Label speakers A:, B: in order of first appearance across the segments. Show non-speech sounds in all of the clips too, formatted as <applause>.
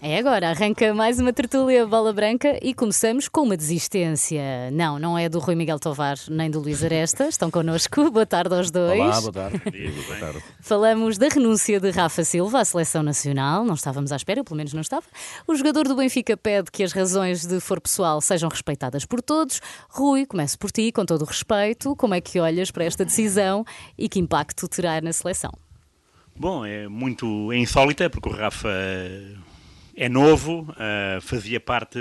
A: É agora, arranca mais uma tertúlia bola branca e começamos com uma desistência. Não, não é do Rui Miguel Tovar nem do Luís Aresta, <laughs> estão connosco. Boa tarde aos dois.
B: Olá, boa tarde.
C: boa tarde.
A: Falamos da renúncia de Rafa Silva à seleção nacional, não estávamos à espera, eu pelo menos não estava. O jogador do Benfica pede que as razões de for pessoal sejam respeitadas por todos. Rui, começo por ti, com todo o respeito, como é que olhas para esta decisão e que impacto terá na seleção?
C: Bom, é muito é insólita, porque o Rafa é novo, uh, fazia parte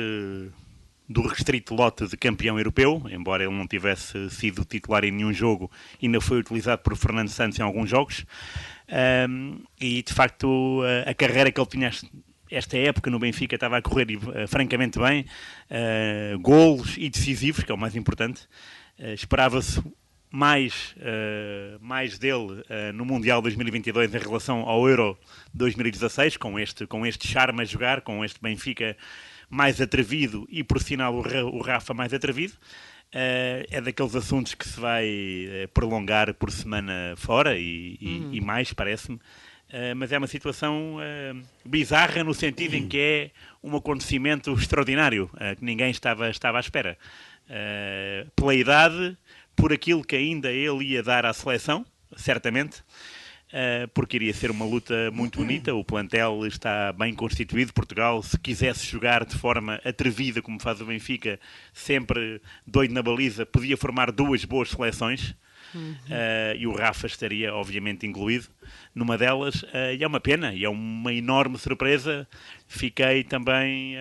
C: do restrito lote de campeão europeu, embora ele não tivesse sido titular em nenhum jogo, ainda foi utilizado por Fernando Santos em alguns jogos. Um, e de facto, a, a, carreira que ele tinha esta época no Benfica estava a correr uh, francamente bem, uh, golos e decisivos, que é o mais importante. Uh, Esperava-se mais, uh, mais dele uh, no Mundial 2022 em relação ao Euro 2016, com este, com este charme a jogar, com este Benfica mais atrevido e, por sinal, o, Rafa mais atrevido. Uh, é daqueles assuntos que se vai prolongar por semana fora e, uhum. e mais, parece-me. mas é uma situação bizarra no sentido em que é um acontecimento extraordinário que ninguém estava, estava à espera. pela idade, por aquilo que ainda ele ia dar à seleção, certamente, uh, porque iria ser uma luta muito bonita. O plantel está bem constituído. Portugal, se quisesse jogar de forma atrevida, como faz o Benfica, sempre doido na baliza, podia formar duas boas seleções. Uhum. Uh, e o Rafa estaria, obviamente, incluído numa delas. Uh, e é uma pena, e é uma enorme surpresa. Fiquei também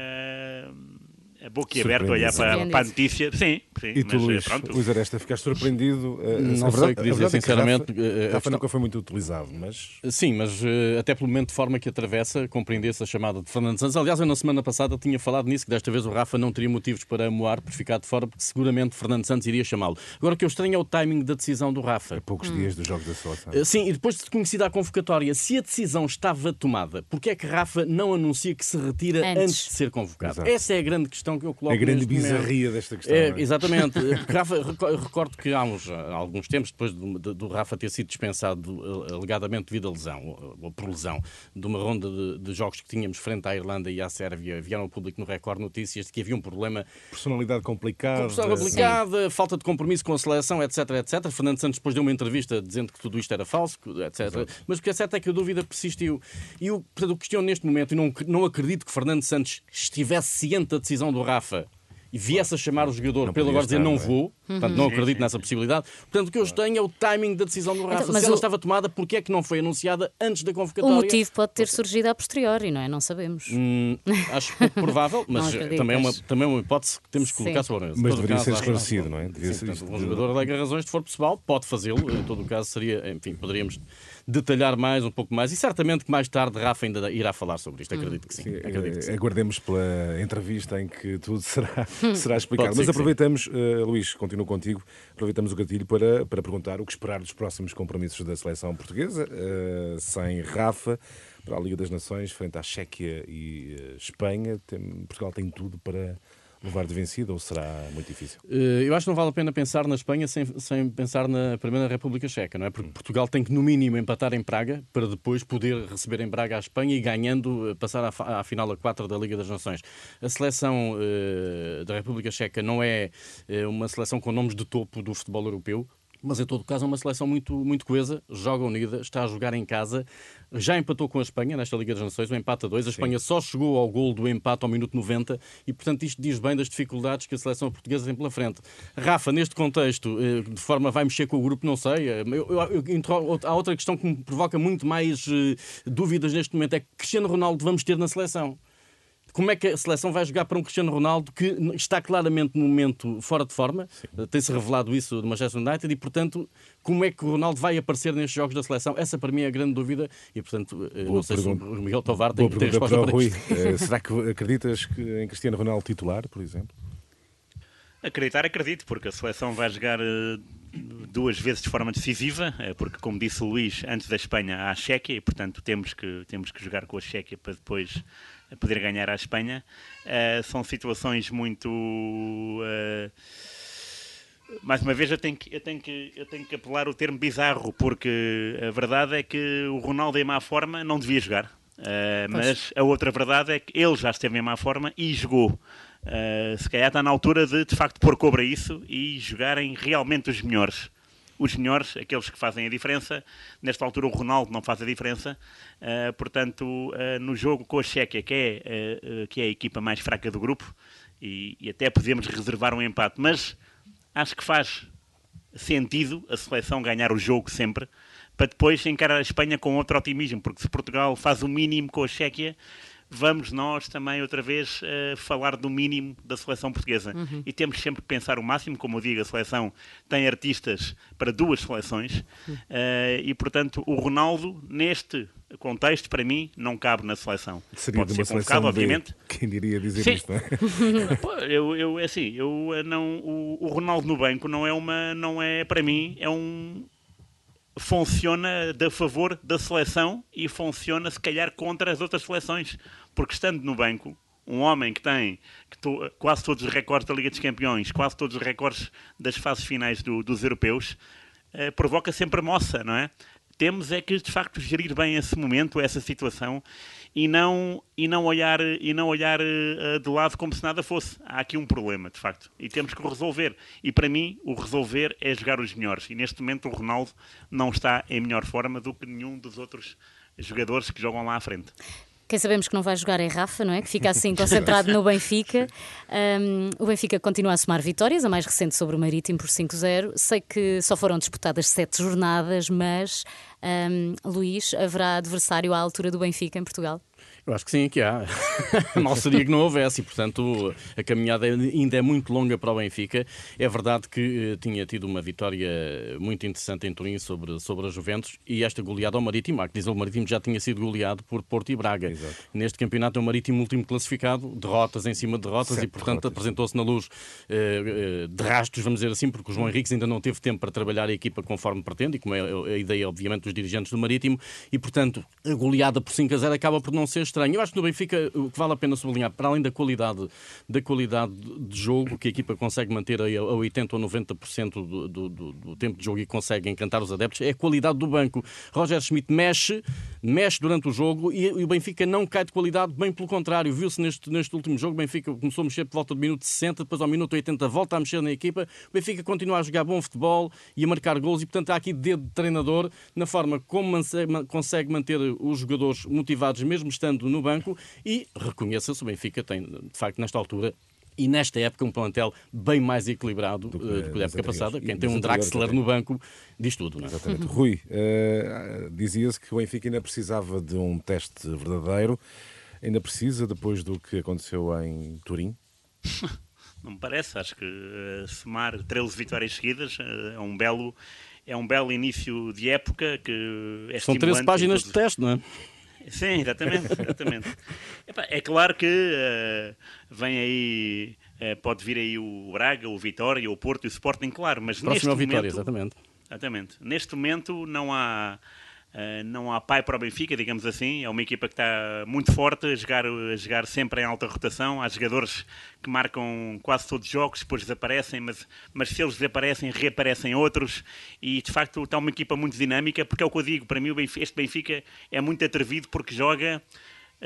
C: a boca aberta a olhar para, para, a notícia. Sim, sim.
B: E tu,
C: mas,
B: Luís,
C: pronto.
B: Luís Aresta, ficaste surpreendido?
D: Eh, não sei o que dizer, sinceramente.
B: Rafa, eh, Rafa nunca foi muito utilizado, mas...
D: Sim, mas até pelo momento de forma que atravessa, compreender-se a chamada de Fernando Santos. Aliás, eu na semana passada tinha falado nisso, que desta vez o Rafa não teria motivos para moar por ficar de fora, porque seguramente Fernando Santos iria chamá-lo. Agora, o que eu estranho é o timing da decisão do Rafa.
B: A poucos hum. dias dos Jogos da Seleção.
D: Sim, e depois de conhecida a convocatória, se a decisão estava tomada, porque é que Rafa não anuncia que se retira antes, antes de ser convocado? Exato. Essa é a grande questão que eu coloco
B: a grande bizarria desta questão.
D: É, é? Exatamente. <laughs> Rafa, recordo que há, uns, há alguns tempos, depois do, do, Rafa ter sido dispensado alegadamente devido a lesão, ou por lesão, de uma ronda de, de, jogos que tínhamos frente à Irlanda e à Sérvia, vieram ao público no Record Notícias de que havia um problema.
B: Personalidade complicada.
D: Personalidade complicada, Sim. falta de compromisso com a seleção, etc, etc. Fernando Santos depois deu uma entrevista dizendo que tudo isto era falso, etc. Exato. Mas o que é certo é que a dúvida persistiu. E o, portanto, questiono neste momento, e não, não acredito que Fernando Santos estivesse ciente da decisão do Rafa e viesse a chamar o jogador pelo agora dizer não é? vou, portanto não acredito nessa possibilidade. Portanto, o que eu tenho é o timing da decisão do Rafa. Então, Se ela o... estava tomada, porquê é que não foi anunciada antes da convocatória?
A: O motivo pode ter surgido a posteriori, não é? Não sabemos.
D: Hum, acho pouco <laughs> provável, mas também, é uma, também é uma hipótese que temos que colocar sobre a mesa.
B: Mas deveria ser esclarecido, não é?
D: Sim, ser portanto, um jogador alega razões de for pessoal, pode fazê-lo, em todo o caso seria, enfim, poderíamos detalhar mais, um pouco mais. E certamente que mais tarde Rafa ainda irá falar sobre isto. Acredito que sim. sim, acredito que sim.
B: Aguardemos pela entrevista em que tudo <laughs> será, será explicado. Mas aproveitamos, uh, Luís, continuo contigo, aproveitamos o gatilho para, para perguntar o que esperar dos próximos compromissos da seleção portuguesa, uh, sem Rafa, para a Liga das Nações, frente à Chequia e Espanha. Tem, Portugal tem tudo para levar de vencida ou será muito difícil?
D: Eh, eu acho que não vale a pena pensar na Espanha sem, sem pensar na Primeira República Checa, não é? Porque Portugal tem que, no mínimo, empatar em Praga para depois poder receber em Braga a Espanha e, ganhando, eh, passar à, à final a 4 da Liga das Nações. A seleção uh, da República Checa não é uma seleção com nomes de topo do futebol europeu mas em todo caso é uma seleção muito, muito coesa, joga unida, está a jogar em casa, já empatou com a Espanha nesta Liga das Nações, o um empate a dois. A Espanha Sim. só chegou ao gol do empate ao minuto 90 e, portanto, isto diz bem das dificuldades que a seleção portuguesa tem pela frente. Rafa, neste contexto, eh, de forma vai mexer com o grupo, não sei. Eh, eu, eu, eu, há outra questão que me provoca muito mais uh, dúvidas neste momento: é que Cristiano Ronaldo vamos ter na seleção como é que a seleção vai jogar para um Cristiano Ronaldo que está claramente no momento fora de forma, tem-se revelado isso do Manchester United, e portanto, como é que o Ronaldo vai aparecer nestes jogos da seleção? Essa para mim é a grande dúvida, e portanto, eh, Boa não sei pergunta. se o Miguel Tovar tem, tem resposta para, para Rui.
B: Eh, <laughs> será que acreditas em Cristiano Ronaldo titular, por exemplo?
C: Acreditar, acredito, porque a seleção vai jogar eh, duas vezes de forma decisiva, porque, como disse o Luís, antes da Espanha há a Chequia, e portanto temos que, temos que jogar com a Chequia para depois a poder ganhar à Espanha. Uh, são situações muito. Uh, mais uma vez eu tenho, que, eu, tenho que, eu tenho que apelar o termo bizarro, porque a verdade é que o Ronaldo em má forma não devia jogar. Uh, mas a outra verdade é que ele já esteve em má forma e jogou. Uh, se calhar está na altura de, de facto, pôr cobra isso e jogarem realmente os melhores. Os melhores, aqueles que fazem a diferença. Nesta altura, o Ronaldo não faz a diferença. Uh, portanto, no jogo com a Chequia, que é, que é a equipa mais fraca do grupo, e, e até podemos reservar um empate, mas acho que faz sentido a seleção ganhar o jogo sempre para depois encarar a Espanha com outro otimismo, porque se Portugal faz o mínimo com a Chequia, vamos nós também outra vez uh, falar do mínimo da seleção portuguesa. Uhum. E temos sempre que pensar o máximo, como eu digo, a seleção tem artistas para duas seleções uhum. uh, e, portanto, o Ronaldo, neste contexto, para mim, não cabe na seleção.
B: Seria Pode de uma ser convocado, obviamente. Quem diria dizer Sim. isto, não
C: é? <laughs> eu, eu, é assim, eu eh, não, o, o Ronaldo no banco não é uma, não é, para mim, é um, funciona a favor da seleção e funciona se calhar contra as outras seleções, porque estando no banco, um homem que tem que to, quase todos os recordes da Liga dos Campeões, quase todos os recordes das fases finais do, dos europeus, eh, provoca sempre moça, não é? Temos é que de facto gerir bem esse momento, essa situação e não, e não olhar, e não olhar uh, de lado como se nada fosse. Há aqui um problema, de facto, e temos que o resolver. E para mim, o resolver é jogar os melhores. E neste momento, o Ronaldo não está em melhor forma do que nenhum dos outros jogadores que jogam lá à frente.
A: Quem sabemos que não vai jogar é Rafa, não é? Que fica assim concentrado no Benfica. Um, o Benfica continua a somar vitórias, a mais recente sobre o Marítimo por 5-0. Sei que só foram disputadas sete jornadas, mas, um, Luís, haverá adversário à altura do Benfica em Portugal?
D: Eu acho que sim, que há. <laughs> Mal seria que não houvesse e, portanto, a caminhada ainda é muito longa para o Benfica. É verdade que uh, tinha tido uma vitória muito interessante em Turim sobre, sobre a Juventus e esta goleada ao Marítimo. Há que dizer, o Marítimo já tinha sido goleado por Porto e Braga. Exato. Neste campeonato é o Marítimo último classificado, derrotas em cima de derrotas e, portanto, apresentou-se na luz uh, uh, de rastros, vamos dizer assim, porque o João Henriques ainda não teve tempo para trabalhar a equipa conforme pretende e como é a ideia, obviamente, dos dirigentes do Marítimo e, portanto, a goleada por 5 a 0 acaba por não ser estranho. Eu acho que no Benfica o que vale a pena sublinhar, para além da qualidade, da qualidade de jogo, que a equipa consegue manter a 80 ou 90% do, do, do, do tempo de jogo e consegue encantar os adeptos, é a qualidade do banco. Roger Schmidt mexe, mexe durante o jogo e, e o Benfica não cai de qualidade, bem pelo contrário. Viu-se neste, neste último jogo, o Benfica começou a mexer por volta do minuto 60, depois ao minuto 80 volta a mexer na equipa. O Benfica continua a jogar bom futebol e a marcar gols e, portanto, há aqui dedo de treinador na forma como consegue manter os jogadores motivados, mesmo estando no banco, e reconheça-se, o Benfica tem, de facto, nesta altura, e nesta época um plantel bem mais equilibrado do que, uh, do que a época passada. Quem tem um Draxler no banco diz tudo. Não é?
B: Exatamente. <laughs> Rui, uh, dizia-se que o Benfica ainda precisava de um teste verdadeiro. Ainda precisa depois do que aconteceu em Turim? <laughs>
C: Não me parece. Acho que uh, somar 13 vitórias seguidas uh, é um belo é um belo início de época que é
D: São 13 páginas de teste, não é?
C: Sim, exatamente. exatamente. <laughs> é claro que uh, vem aí, uh, pode vir aí o Braga, o Vitória, o Porto e o Sporting, claro, mas
D: Próximo
C: neste
D: ao
C: momento...
D: Vitória, exatamente.
C: Exatamente. Neste momento não há Uh, não há pai para o Benfica, digamos assim. É uma equipa que está muito forte, a jogar, a jogar sempre em alta rotação. Há jogadores que marcam quase todos os jogos, depois desaparecem, mas, mas se eles desaparecem, reaparecem outros. E de facto está uma equipa muito dinâmica, porque é o que eu digo. Para mim, este Benfica é muito atrevido porque joga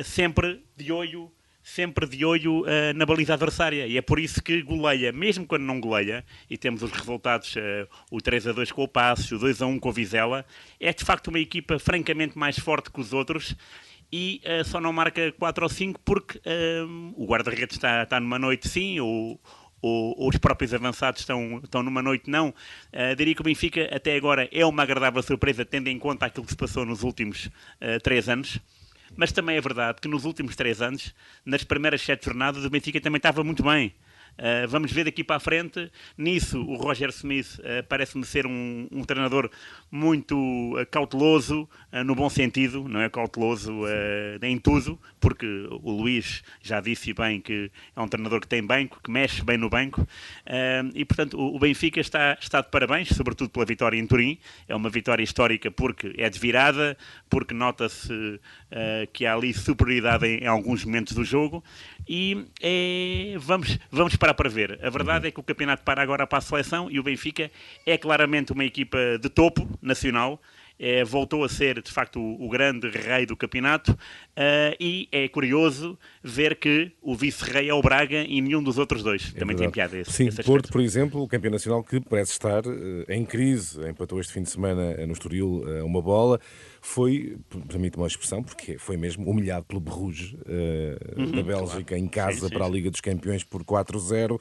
C: sempre de olho sempre de olho uh, na baliza adversária. E é por isso que goleia, mesmo quando não goleia, e temos os resultados, uh, o 3 a 2 com o Passos, o 2 a 1 com o Vizela, é de facto uma equipa francamente mais forte que os outros e uh, só não marca 4 ou 5 porque o guarda-redes está, está numa noite sim, ou, ou, os próprios avançados estão, estão numa noite não. Uh, diria que o Benfica até agora é uma agradável surpresa, tendo em conta aquilo que se passou nos últimos uh, três anos. Mas também é verdade que nos últimos três anos, nas primeiras sete jornadas, o Benfica também estava muito bem. Uh, vamos ver daqui para a frente. Nisso, o Roger Smith uh, parece-me ser um, um, treinador muito uh, cauteloso, no bom sentido, não é cauteloso em tudo, porque o Luís já disse bem que é um treinador que tem banco, que mexe bem no banco, e portanto o, o, Benfica está, está de parabéns, sobretudo pela vitória em Turim. É uma vitória histórica porque é de virada, porque nota-se que há ali superioridade em, em, alguns momentos do jogo, e é, vamos, vamos para ver. A verdade é que o campeonato para agora para a seleção e o Benfica é claramente uma equipa de topo nacional. É, voltou a ser de facto o, o grande rei do campeonato Uh, e é curioso ver que o vice-rei é o Braga e nenhum dos outros dois. É Também tem piada esse,
B: Sim,
C: esse
B: Porto, por exemplo, o campeão nacional que parece estar uh, em crise, empatou este fim de semana no Estoril uh, uma bola foi, permite uma expressão, porque foi mesmo humilhado pelo Bruges uh, uhum, da Bélgica claro. em casa sim, sim, para a Liga dos Campeões por 4-0. Uh,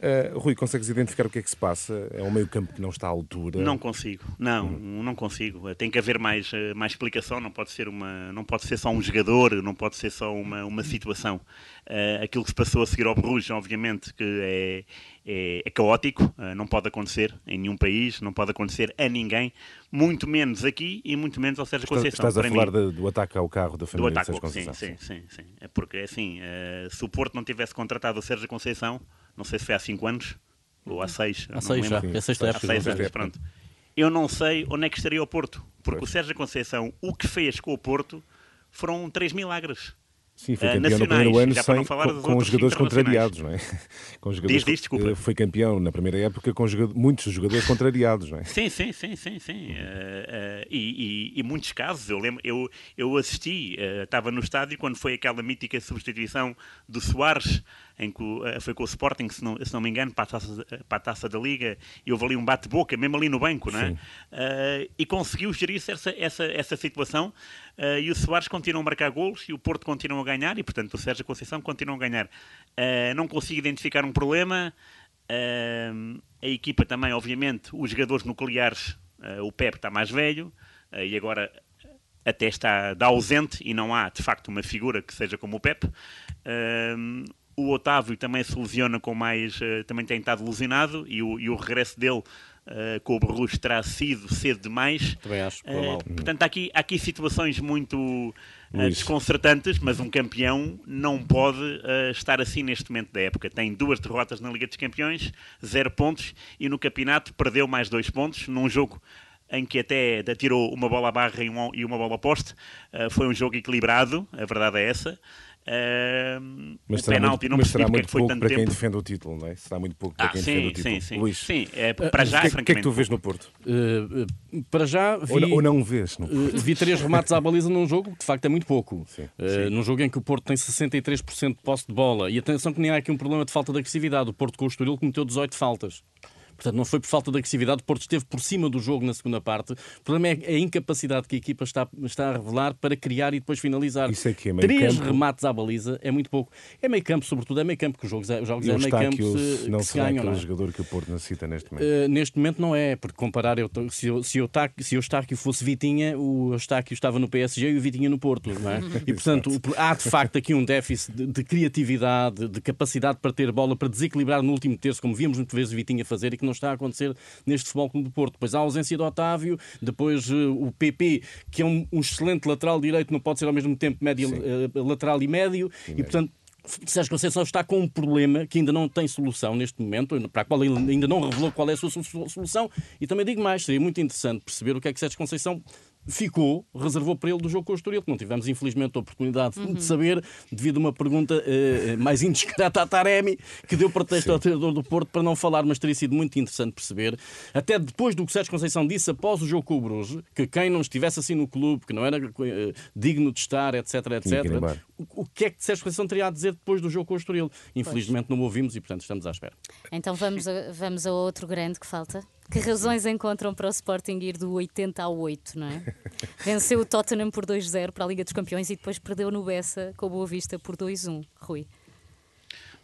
B: eh, Rui, consegues identificar o que é que se passa? É um meio campo que não está à altura?
C: Não consigo, não, uhum. não consigo. Tem que haver mais, eh, mais explicação, não pode ser uma, não pode ser só um jogador, não pode ser só uma, uma situação. Uh, aquilo que se passou a seguir ao Bruges, obviamente, que é, é, é caótico, uh, não pode acontecer em nenhum país, não pode acontecer a ninguém, muito menos aqui e muito menos ao Sérgio Conceição.
B: Estás a falar de, do ataque ao carro da família do ataque, Sérgio Conceição.
C: Sim, sim, sim, sim. É porque, assim, uh, se o Porto não tivesse contratado o Sérgio Conceição, não sei se foi há 5 anos ou há 6.
D: Há 6 já, é. Há 6
C: anos, pronto. Eu não sei onde é que estaria o Porto, porque pois. o Sérgio Conceição, o que fez com o Porto foram três milagres.
B: Sim, foi campeão no primeiro ano sem, com, com jogadores contrariados, não é? <laughs> Com jogadores, diz, diz, desculpa. Foi campeão na primeira época com jogadores, muitos jogadores contrariados, não é?
C: Sim, sim, sim, sim, sim. Uh, uh, e, e, e, muitos casos, eu lembro, eu, eu assisti, uh, estava no estádio quando foi aquela mítica substituição do Soares em que uh, foi com o Sporting, se não, se não me engano, para a, taça, para a taça da Liga, e houve ali um bate-boca, mesmo ali no banco, não é? Uh, e conseguiu gerir essa, essa, essa situação, uh, e o Soares continua a marcar golos, e o Porto continua a ganhar, e portanto o Sérgio Conceição continua a ganhar. não consigo identificar um problema, a equipa também, obviamente, os jogadores nucleares, o Pep está mais velho, e agora até está da ausente e não há de facto uma figura que seja como o Pep. O Otávio também se lesiona com mais. Uh, também tem estado lesionado e o, e o regresso dele Uh, com o Berruz terá sido cedo demais.
D: Também acho uh,
C: Portanto, há aqui, há aqui situações muito uh, desconcertantes, mas um campeão não pode estar assim neste momento da época. Tem duas derrotas na Liga dos Campeões, zero pontos, e no campeonato perdeu mais dois pontos num jogo em que até tirou uma bola à barra e uma bola a poste. foi um jogo equilibrado, a verdade é essa. Uh,
B: mas será penalti, muito, não mas será muito que pouco para tempo. quem defende o título, não é? Será muito pouco para ah, quem sim, defende o título. Sim, sim.
C: Luís, sim. É, para já,
B: uh, o que, é que tu vês no Porto?
D: Uh, uh, para já vi,
B: ou, ou, não vês no
D: Porto? vi três remates à baliza num jogo que de facto é muito pouco. Sim, sim. Num jogo em que o Porto tem 63% de posse de bola. E atenção que nem há aqui um problema de falta de agressividade. O Porto com o Estoril cometeu 18 faltas. Portanto, não foi por falta de agressividade. O Porto esteve por cima do jogo na segunda parte. O problema é a incapacidade que a equipa está, está a revelar para criar e depois finalizar.
B: Isso é que é meio
D: Três
B: campo.
D: remates à baliza é muito pouco. É meio campo, sobretudo, é meio campo que os jogos, é, os jogos é meio campo se,
B: não
D: que se ganham.
B: Não
D: é?
B: jogador que o Porto necessita neste momento?
D: Uh, neste momento não é, porque comparar, eu, se, eu, se, eu, se o Eustáquio fosse Vitinha, o Eustáquio estava no PSG e o Vitinha no Porto. Não é? E, portanto, há de facto aqui um déficit de, de, criatividade, de capacidade para ter bola, para desequilibrar no último terço, como víamos muitas vezes o Vitinha fazer e que não está a acontecer neste Futebol Clube do Porto. Depois a ausência do Otávio, depois uh, o PP, que é um, um, excelente lateral direito, não pode ser ao mesmo tempo médio, uh, lateral e médio, e, e portanto Sérgio Conceição está com um problema que ainda não tem solução neste momento, para a qual ele ainda não revelou qual é a sua solução. E também digo mais, seria muito interessante perceber o que é que Sérgio Conceição ficou, reservou para ele do jogo com o Estoril, que não tivemos infelizmente a oportunidade uhum. de saber, devido a uma pergunta uh, mais indiscreta a Taremi, que deu pretexto Sim. ao treinador do Porto para não falar, mas teria sido muito interessante perceber, até depois do que Sérgio Conceição disse após o jogo com o Bruges, que quem não estivesse assim no clube, que não era uh, digno de estar, etc, etc, o, o que é que Sérgio Conceição teria a dizer depois do jogo com o Estoril? Infelizmente pois. não o ouvimos e, portanto, estamos à espera.
A: Então vamos a, vamos a outro grande que falta. Que razões encontram para o Sporting ir do 80 ao 8, não é? <laughs> Venceu o Tottenham por 2-0 para a Liga dos Campeões e depois perdeu no Bessa com o Boa Vista por 2-1. Rui.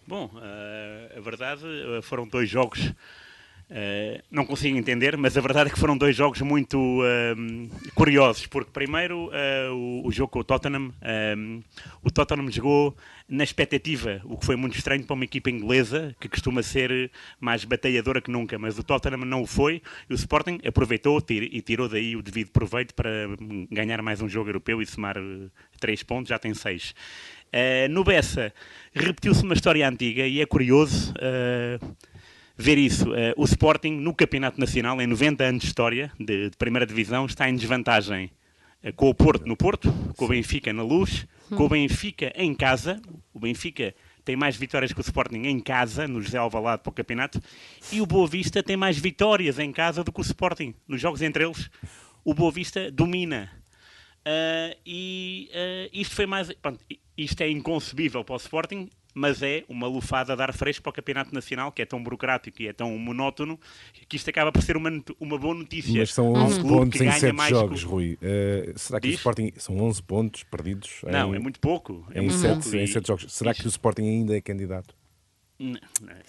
C: Bom, uh, a verdade eh, foram dois jogos Uh, não consigo entender, mas a verdade é que foram dois jogos muito uh, curiosos, porque primeiro uh, o, o, jogo com o Tottenham, o Tottenham jogou na expectativa, o que foi muito estranho para uma equipa inglesa que costuma ser mais batalhadora que nunca, mas o Tottenham não o foi e o Sporting aproveitou e tirou daí o devido proveito para ganhar mais um jogo europeu e somar três pontos, já tem seis. no Bessa repetiu-se uma história antiga e é curioso ver isso. Uh, o Sporting, no Campeonato Nacional, em 90 anos de história de, de Primeira Divisão, está em desvantagem uh, com o Porto no Porto, com o Benfica na Luz, com o Benfica em casa. O Benfica tem mais vitórias que o Sporting em casa, no José Alvalade para o campeonato, e o Boa Vista tem mais vitórias em casa do que o Sporting. Nos jogos entre eles, o Boa Vista domina. Uh, e uh, isto foi mais. Pronto, isto é inconcebível para o Sporting, mas é uma lufada a dar fresco para o Campeonato Nacional, que é tão burocrático e é tão monótono, que isto acaba por ser uma, uma boa notícia.
B: Mas são 11 um pontos em 7 jogos, que... Rui. Uh, será que Diz? o Sporting. São 11 pontos perdidos?
C: Não, em... é muito pouco. É
B: em,
C: muito
B: 7, pouco. em 7 jogos. Será Diz? que o Sporting ainda é candidato?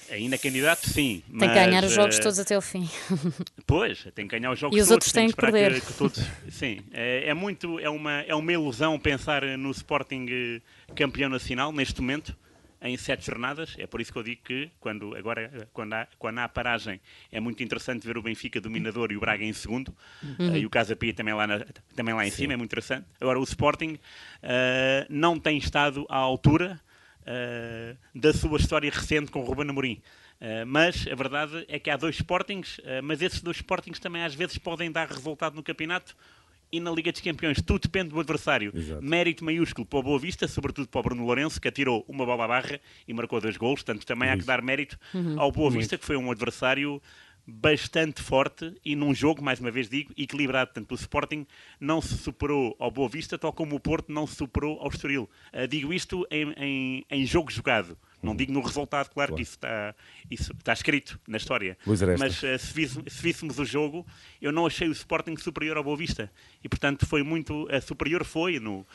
C: Ainda é candidato, sim.
A: Tem mas, que ganhar os jogos uh, todos até o fim. <laughs>
C: Pois, tem que ganhar os jogos
A: e os
C: todos.
A: outros têm que perder.
C: Que, que todos, sim, é, é, muito, é uma, é uma ilusão pensar no Sporting eh, campeão nacional neste momento em sete jornadas. É por isso que eu digo que quando, agora, quando, há, quando há paragem, é muito interessante ver o Benfica dominador e o Braga em segundo. Uhum. Uh, e o Casa Pia também lá, na, também lá em Sim. cima, é muito interessante. Agora, o Sporting uh, não tem estado à altura uh, da sua história recente com o Ruben Amorim. Uh, mas a verdade é que há dois Sportings, uh, mas esses dois Sportings também às vezes podem dar resultado no campeonato e na Liga dos Campeões. Tudo depende do adversário. Exato. Mérito maiúsculo para o Boa Vista, sobretudo para o Bruno Lourenço, que atirou uma bola à barra e marcou dois gols. Portanto, também Isso. há que dar mérito uhum. ao Boa Vista, Muito. que foi um adversário bastante forte e num jogo, mais uma vez digo, equilibrado. Portanto, o Sporting não se superou ao Boa Vista, tal como o Porto não se superou ao Estoril. Uh, digo isto em, em, em jogo jogado. Não digo no resultado, claro, claro. que isso está, isso está escrito na história. Mas uh, se, vis, se víssemos o jogo, eu não achei o Sporting superior ao Boa Vista. E, portanto, foi muito. Uh, superior foi no uh,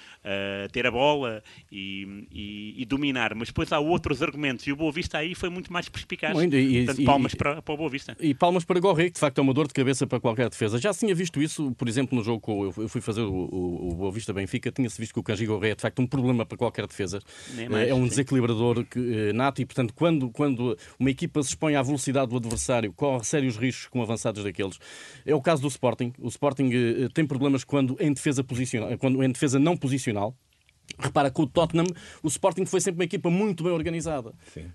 C: ter a bola e, e, e, dominar. Mas depois há outros argumentos. E o Boa Vista aí foi muito mais perspicaz. Muito, e, portanto, palmas para, para o Boa Vista.
D: E palmas para Gorré, que de facto é uma dor de cabeça para qualquer defesa. Já se tinha visto isso, por exemplo, no jogo que eu fui fazer o, o, o Boa Vista Benfica, tinha-se visto que o Cangi Gorré é de facto um problema para qualquer defesa. Mais, é um sim. desequilibrador que eh, nato e, portanto, quando, quando uma equipa se expõe à velocidade do adversário, corre sérios riscos com avançados daqueles. É o caso do Sporting. O Sporting eh, tem problemas quando em defesa, posicional, quando em defesa não posicional, Repara, com o Tottenham, o Sporting foi sempre uma equipa muito bem organizada. Sim.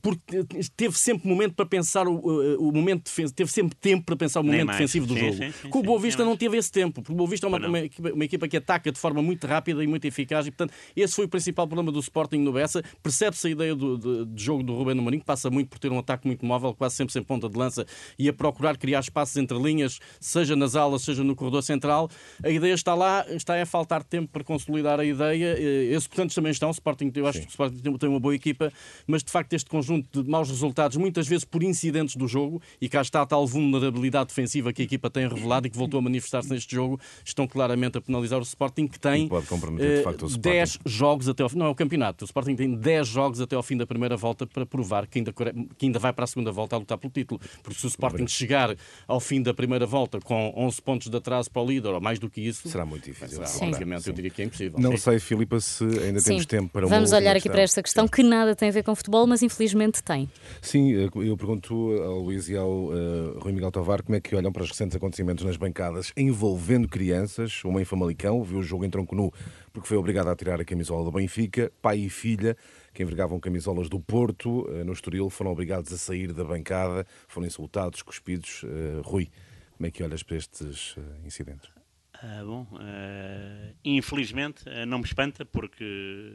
D: Porque teve sempre momento para pensar o, o momento defensivo, teve sempre tempo para pensar o momento defensivo do sim, jogo. Sim, sim, com o Boa Vista não teve esse tempo, porque o Boa Vista é uma, uma, equipa, uma, equipa, que ataca de forma muito rápida e muito eficaz, e portanto, esse foi o principal problema do Sporting no Bessa. Percebe-se a ideia do, de, de, jogo do Rubén Amorim, que passa muito por ter um ataque muito móvel, quase sempre sem ponta de lança, e a procurar criar espaços entre linhas, seja nas alas, seja no corredor central. A ideia está lá, está a faltar tempo para consolidar a ideia eh, executantes também estão. O Sporting, eu acho Sim. que o Sporting tem uma boa equipa, mas de facto este conjunto de maus resultados, muitas vezes por incidentes do jogo, e cá está a tal vulnerabilidade defensiva que a equipa tem revelado e que voltou a manifestar-se neste jogo, estão claramente a penalizar o Sporting, que tem
B: pode comprometer, de facto, o
D: Sporting. 10 jogos até ao Não, é o campeonato. O Sporting tem 10 jogos até ao fim da primeira volta para provar que ainda, que ainda vai para a segunda volta a lutar pelo título. Porque se o Sporting chegar ao fim da primeira volta com 11 pontos de atraso para o líder, ou mais do que isso,
B: será muito difícil.
D: Será, eu diria que é impossível.
B: Não Sim. sei, Filipa, se ainda Sim. temos tempo para uma
A: Vamos olhar aqui para esta questão Sim. que nada tem a ver com futebol, mas infelizmente tem.
B: Sim, eu pergunto ao Luís e ao uh, Rui Miguel Tovar como é que olham para os recentes acontecimentos nas bancadas envolvendo crianças. Uma em Famalicão viu o jogo em tronco nu porque foi obrigada a tirar a camisola do Benfica. Pai e filha que envergavam camisolas do Porto, uh, no Estoril, foram obrigados a sair da bancada, foram insultados, cuspidos. Uh, Rui, como é que olhas para estes incidentes?
C: Ah, bom, uh, infelizmente uh, não me espanta porque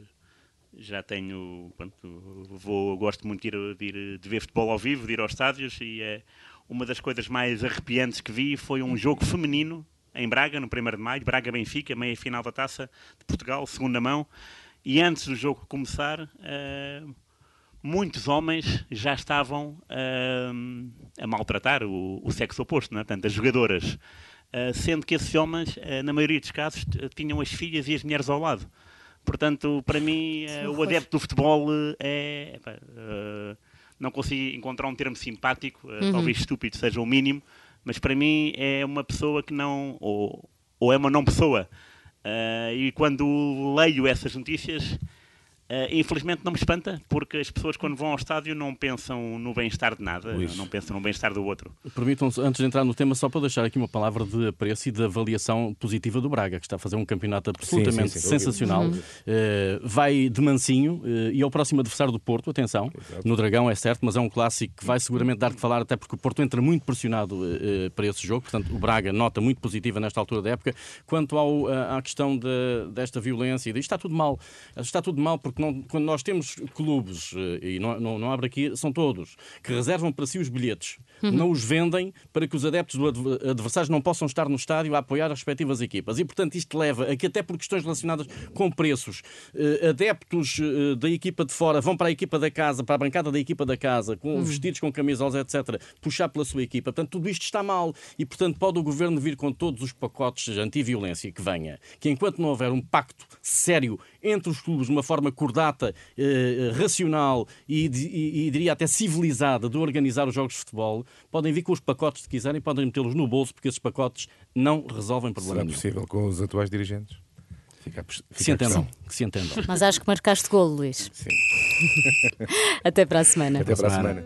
C: já tenho, pronto, vou, gosto muito de ir, de ir, de ver futebol ao vivo, de ir aos estádios e é uma das coisas mais arrepiantes que vi foi um jogo feminino em Braga, no 1 de maio, Braga-Benfica, meia final da Taça de Portugal, segunda mão, e antes do jogo começar, uh, muitos homens já estavam a maltratar o, o sexo oposto, não é? portanto, as jogadoras. Eh, sendo que esses homens, uh, na maioria dos casos, tinham as filhas e as mulheres ao lado. Portanto, para mim, uh, o adepto do futebol é. não consigo encontrar um termo simpático, uhum. talvez estúpido seja o mínimo, mas para mim é uma pessoa que não. ou, ou é uma não pessoa. e quando leio essas notícias Uh, infelizmente não me espanta, porque as pessoas quando vão ao estádio não pensam no bem-estar de nada, Luís. não pensam no bem-estar do outro.
D: Permitam antes de entrar no tema, só para deixar aqui uma palavra de apreço e de avaliação positiva do Braga, que está a fazer um campeonato absolutamente sim, sim, sim, sensacional. Uhum. Uh, vai de mansinho uh, e é o próximo adversário do Porto, atenção, Exato. no Dragão é certo, mas é um clássico que vai seguramente dar de falar, até porque o Porto entra muito pressionado para esse jogo, portanto o Braga nota muito positiva nesta altura da época. Quanto ao, à questão de, desta violência, isto está tudo mal, está tudo mal porque não, quando nós temos clubes, e não, não, não abre aqui, são todos, que reservam para si os bilhetes, uhum. não os vendem para que os adeptos do adversário não possam estar no estádio a apoiar as respectivas equipas. E, portanto, isto leva a que, até por questões relacionadas com preços, adeptos da equipa de fora vão para a equipa da casa, para a bancada da equipa da casa, com uhum. vestidos com camisolas, etc., puxar pela sua equipa. Portanto, tudo isto está mal. E, portanto, pode o governo vir com todos os pacotes anti-violência que venha, que enquanto não houver um pacto sério entre os clubes, de uma forma cordata, eh, racional e, e, e, diria até civilizada de organizar os jogos de futebol, podem vir com os pacotes que quiserem, podem metê-los no bolso, porque esses pacotes não resolvem problemas.
B: Será possível com os atuais dirigentes?
D: Fica, fica que, se entendam, que se entendam.
A: Mas acho que marcaste golo, Luís.
B: Sim. <laughs>
A: Até para a semana.
B: Até para a semana.